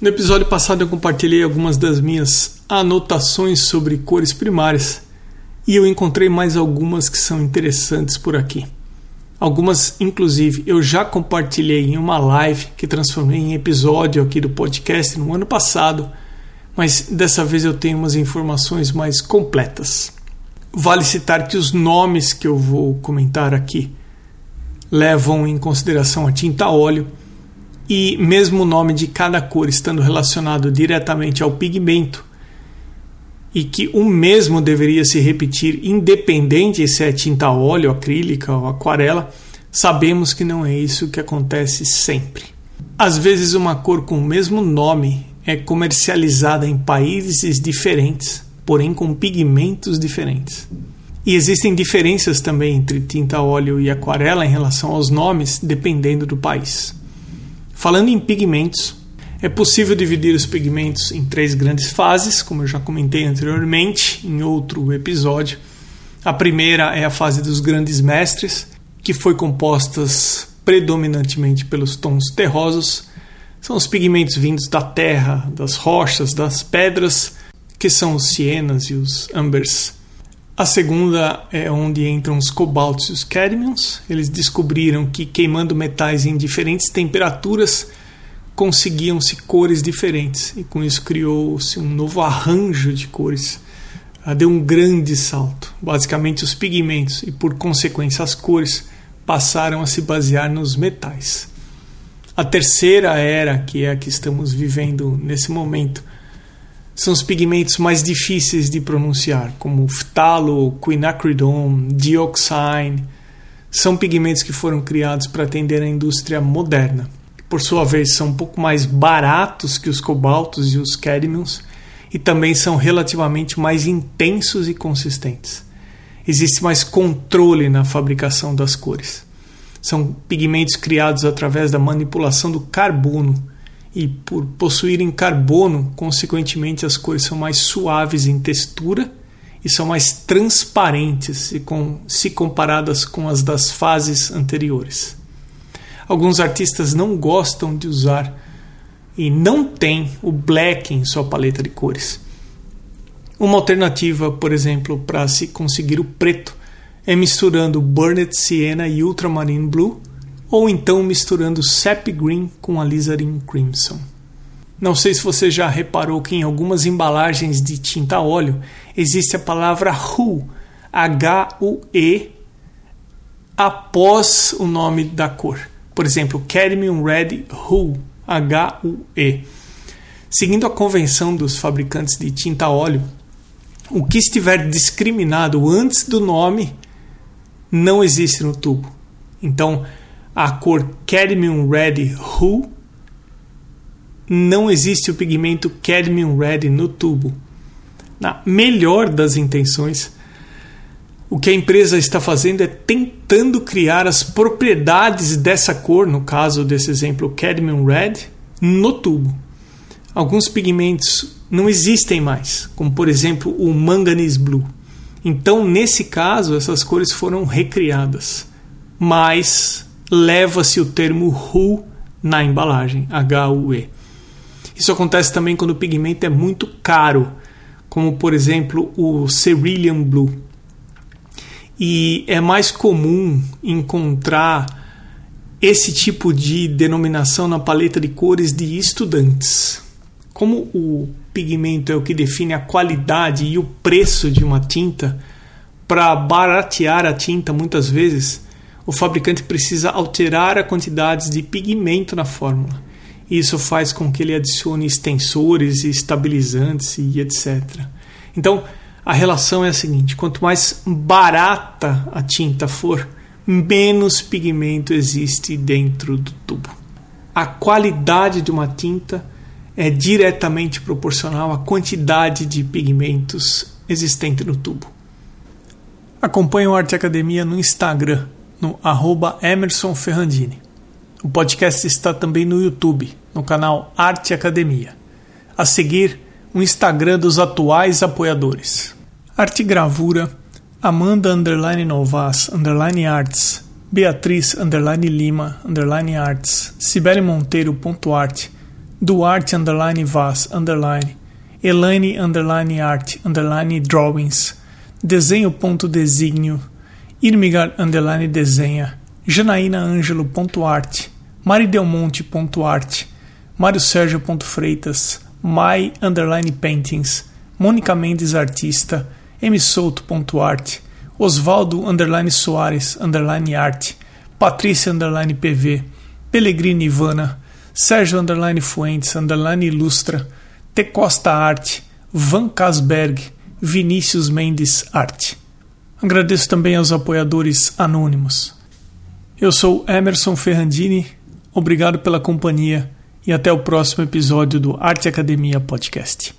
No episódio passado eu compartilhei algumas das minhas anotações sobre cores primárias e eu encontrei mais algumas que são interessantes por aqui. Algumas, inclusive, eu já compartilhei em uma live que transformei em episódio aqui do podcast no ano passado, mas dessa vez eu tenho umas informações mais completas. Vale citar que os nomes que eu vou comentar aqui levam em consideração a tinta óleo e mesmo o nome de cada cor estando relacionado diretamente ao pigmento e que o mesmo deveria se repetir independente se é tinta óleo, acrílica ou aquarela, sabemos que não é isso que acontece sempre. Às vezes uma cor com o mesmo nome é comercializada em países diferentes, porém com pigmentos diferentes. E existem diferenças também entre tinta óleo e aquarela em relação aos nomes, dependendo do país. Falando em pigmentos, é possível dividir os pigmentos em três grandes fases, como eu já comentei anteriormente em outro episódio. A primeira é a fase dos grandes mestres, que foi composta predominantemente pelos tons terrosos. São os pigmentos vindos da terra, das rochas, das pedras, que são os cienas e os ambers. A segunda é onde entram os cobaltos e os cadmiums. Eles descobriram que queimando metais em diferentes temperaturas conseguiam-se cores diferentes e com isso criou-se um novo arranjo de cores. Ah, deu um grande salto. Basicamente, os pigmentos e, por consequência, as cores passaram a se basear nos metais. A terceira era, que é a que estamos vivendo nesse momento, são os pigmentos mais difíceis de pronunciar, como phtalo, quinacridone, dioxine. São pigmentos que foram criados para atender a indústria moderna. Por sua vez, são um pouco mais baratos que os cobaltos e os cadmiums e também são relativamente mais intensos e consistentes. Existe mais controle na fabricação das cores. São pigmentos criados através da manipulação do carbono e por possuírem carbono, consequentemente as cores são mais suaves em textura e são mais transparentes se, com, se comparadas com as das fases anteriores. Alguns artistas não gostam de usar e não têm o black em sua paleta de cores. Uma alternativa, por exemplo, para se conseguir o preto é misturando Burnett Sienna e Ultramarine Blue ou então misturando Sap Green com Alizarin Crimson. Não sei se você já reparou que em algumas embalagens de tinta óleo existe a palavra Hu, H-U-E, após o nome da cor. Por exemplo, Cadmium Red Hu, H-U-E. Seguindo a convenção dos fabricantes de tinta óleo, o que estiver discriminado antes do nome não existe no tubo. Então, a cor Cadmium Red Hu, não existe o pigmento Cadmium Red no tubo. Na melhor das intenções, o que a empresa está fazendo é tentando criar as propriedades dessa cor, no caso desse exemplo Cadmium Red, no tubo. Alguns pigmentos não existem mais, como por exemplo o Manganese Blue. Então, nesse caso, essas cores foram recriadas. Mas leva-se o termo HU na embalagem, H-U-E. Isso acontece também quando o pigmento é muito caro, como por exemplo o Cerulean Blue. E é mais comum encontrar esse tipo de denominação na paleta de cores de estudantes. Como o pigmento é o que define a qualidade e o preço de uma tinta, para baratear a tinta muitas vezes, o fabricante precisa alterar a quantidade de pigmento na fórmula. Isso faz com que ele adicione extensores estabilizantes e etc. Então, a relação é a seguinte: quanto mais barata a tinta for, menos pigmento existe dentro do tubo. A qualidade de uma tinta é diretamente proporcional à quantidade de pigmentos existente no tubo. Acompanhe o Arte Academia no Instagram no arroba Emerson Ferrandini. O podcast está também no YouTube, no canal Arte Academia. A seguir, o Instagram dos atuais apoiadores. Arte Gravura, Amanda underline Novas underline Arts, Beatriz underline Lima underline Arts, Cibele Monteiro ponto arte, Duarte underline Vaz underline Elaine underline Art underline Drawings Desenho.designio Irmigar underline Desenha. Janaína Ângelo.arte Maridelmonte.arte Mário Sérgio.freitas My underline Paintings. Mônica Mendes Artista. Msouto.art Osvaldo underline Soares underline arte. Patrícia underline PV Pellegrini Ivana. Sérgio underline Fuentes underline Ilustra. T Costa Arte. Van Casberg Vinícius Mendes Arte Agradeço também aos apoiadores anônimos. Eu sou Emerson Ferrandini, obrigado pela companhia e até o próximo episódio do Arte Academia Podcast.